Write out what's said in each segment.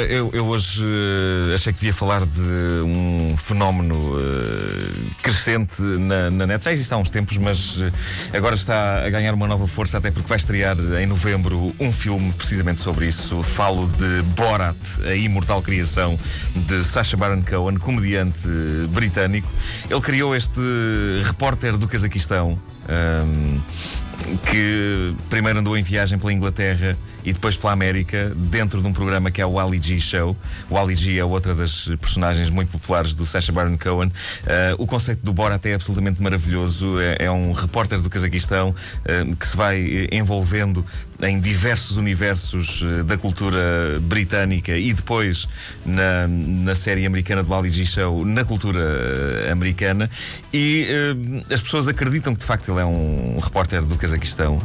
Eu, eu hoje uh, achei que devia falar de um fenómeno uh, crescente na, na, net. Já existe há uns tempos, mas uh, agora está a ganhar uma nova força, até porque vai estrear em novembro um filme precisamente sobre isso. Falo de Borat, a imortal criação de Sacha Baron Cohen, comediante britânico. Ele criou este repórter do Cazaquistão. Um, que primeiro andou em viagem pela Inglaterra e depois pela América, dentro de um programa que é o Ali G Show. O Ali G é outra das personagens muito populares do Sacha Baron Cohen. Uh, o conceito do Borat é absolutamente maravilhoso. É, é um repórter do Cazaquistão uh, que se vai envolvendo em diversos universos uh, da cultura britânica e depois na, na série americana do Ali G Show na cultura americana. E as pessoas acreditam que de facto ele é um repórter do Cazaquistão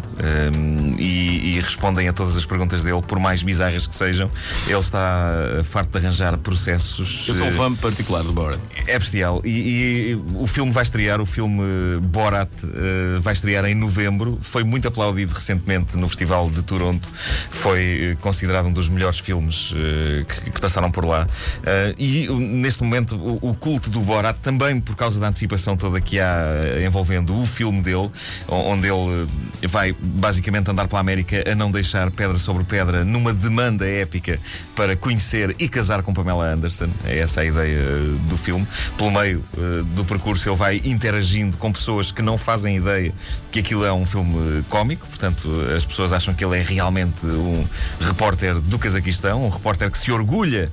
e, e respondem a todas as perguntas dele, por mais bizarras que sejam. Ele está farto de arranjar processos. Eu sou um fã particular do Borat. É bestial. E, e o filme vai estrear, o filme Borat uh, vai estrear em novembro. Foi muito aplaudido recentemente no Festival de Toronto. Foi considerado um dos melhores filmes uh, que, que, passaram por lá. Uh, e neste momento, o, o, culto do Borat, também por causa da antecipação toda que há envolvendo o filme dele, onde ele vai basicamente andar pela América a não deixar pedra sobre pedra numa demanda épica para conhecer e casar com Pamela Anderson. É essa a ideia uh, do filme. Pelo meio uh, do percurso, ele vai interagindo com pessoas que não fazem ideia que aquilo é um filme cómico, portanto, as pessoas acham que ele é realmente um repórter do Cazaquistão, um repórter que se orgulha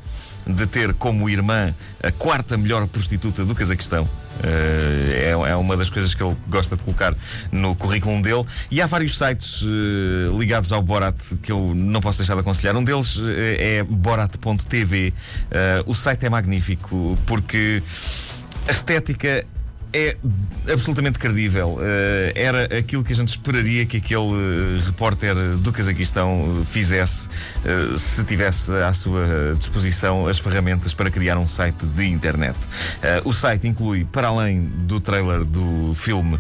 de ter como irmã a quarta melhor prostituta do Cazaquistão. Uh, é, é, uma das coisas que ele gosta de colocar no currículo dele. E há vários sites uh, ligados ao Borat que eu não posso deixar de aconselhar. Um deles uh, é borat.tv. o site é magnífico porque a estética é absolutamente credível. Uh, era aquilo que a gente esperaria que aquele uh, repórter do Cazaquistão fizesse uh, se tivesse à sua disposição as ferramentas para criar um site de internet. o site inclui, para além do trailer do filme,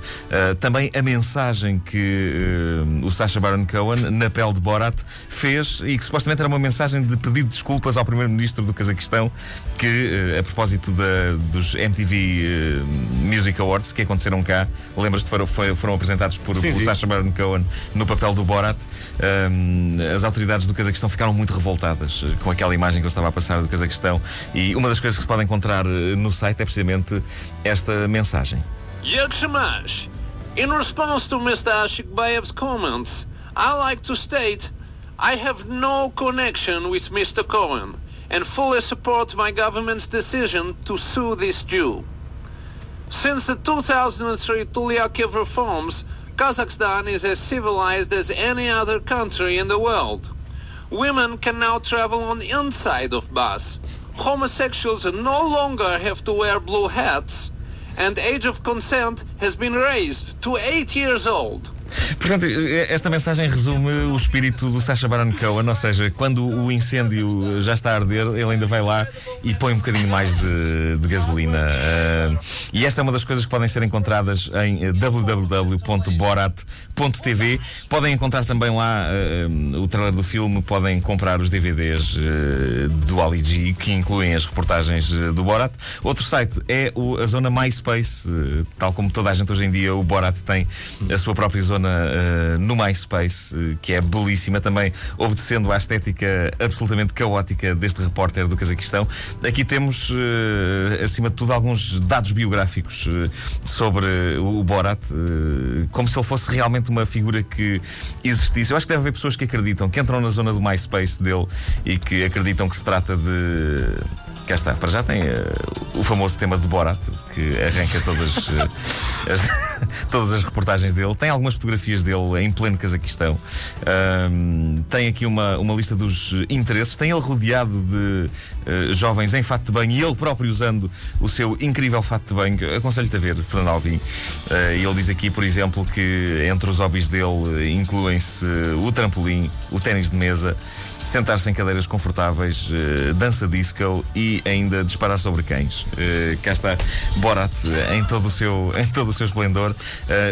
também a mensagem que o Sacha Baron Cohen, na pele de Borat, fez e que supostamente era uma mensagem de pedido de desculpas ao primeiro-ministro do Cazaquistão, que, a propósito da, dos MTV Awards que aconteceram cá. Lembras-te, foram, foram apresentados por, sim, por sim. Sacha Baron Cohen no papel do Borat. Um, as autoridades do Cazaquistão ficaram muito revoltadas eh, com aquela imagem que ele estava a passar do Cazaquistão. E uma das coisas que se pode encontrar eh, no site é precisamente esta mensagem. Yakshamash, in response to Mr. Ashikbayev's comments, I like to state I have no connection with Mr. Cohen and fully support my government's decision to sue this Jew. Since the 2003 Tulyakov reforms, Kazakhstan is as civilized as any other country in the world. Women can now travel on the inside of bus. Homosexuals no longer have to wear blue hats. And age of consent has been raised to 8 years old. Portanto, esta mensagem resume o espírito do Sacha Baron Cohen, ou seja, quando o incêndio já está a arder, ele ainda vai lá e põe um bocadinho mais de, de gasolina. Uh, e esta é uma das coisas que podem ser encontradas em www.borat.tv. Podem encontrar também lá uh, o trailer do filme, podem comprar os DVDs uh, do Ali G, que incluem as reportagens do Borat. Outro site é o, a zona MySpace, tal como toda a gente hoje em dia, o Borat tem a sua própria zona uh, no MySpace, uh, que é belíssima, também obedecendo à estética absolutamente caótica deste repórter do Cazaquistão. Aqui temos, uh, acima de tudo, alguns dados biográficos sobre o Borat, como se ele fosse realmente uma figura que existisse. Eu acho que deve haver pessoas que acreditam, que entram na zona do MySpace dele e que acreditam que se trata de. Cá está, para já tem o famoso tema de Borat, que arranca todas as, todas as reportagens dele. Tem algumas fotografias dele em pleno Cazaquistão. Um, tem aqui uma, uma lista dos interesses. Tem ele rodeado de uh, jovens em fato de banho e ele próprio usando o seu incrível fato de banho. Aconselho-te a ver, Fernando Alvim. Uh, ele diz aqui, por exemplo, que entre os hobbies dele incluem-se o trampolim, o ténis de mesa sentar-se em cadeiras confortáveis, uh, dança disco e ainda disparar sobre cães. Uh, cá está Borat em todo o seu, em todo o seu esplendor. Uh,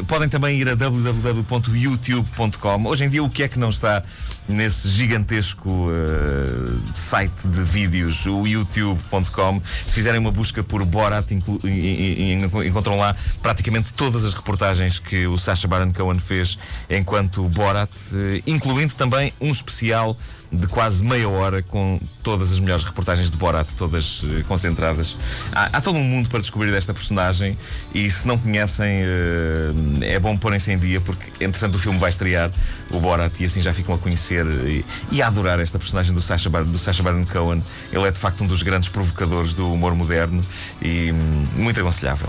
podem também ir a www.youtube.com. Hoje em dia, o que é que não está nesse gigantesco uh, site de vídeos, o youtube.com. Se fizerem uma busca por Borat, encontram lá praticamente todas as reportagens que o Sacha Baron Cohen fez enquanto Borat, uh, incluindo também um especial de quase meia hora com todas as melhores reportagens de Borat, todas uh, concentradas. Há, há, todo um mundo para descobrir desta personagem e se não conhecem, uh, é bom porem-se em dia porque, entretanto, o filme vai estrear, o Borat, e assim já ficam a conhecer e, e a adorar esta personagem do Sacha, Bar do Sacha Baron Cohen. Ele é de facto um dos grandes provocadores do humor moderno e hum, muito aconselhável.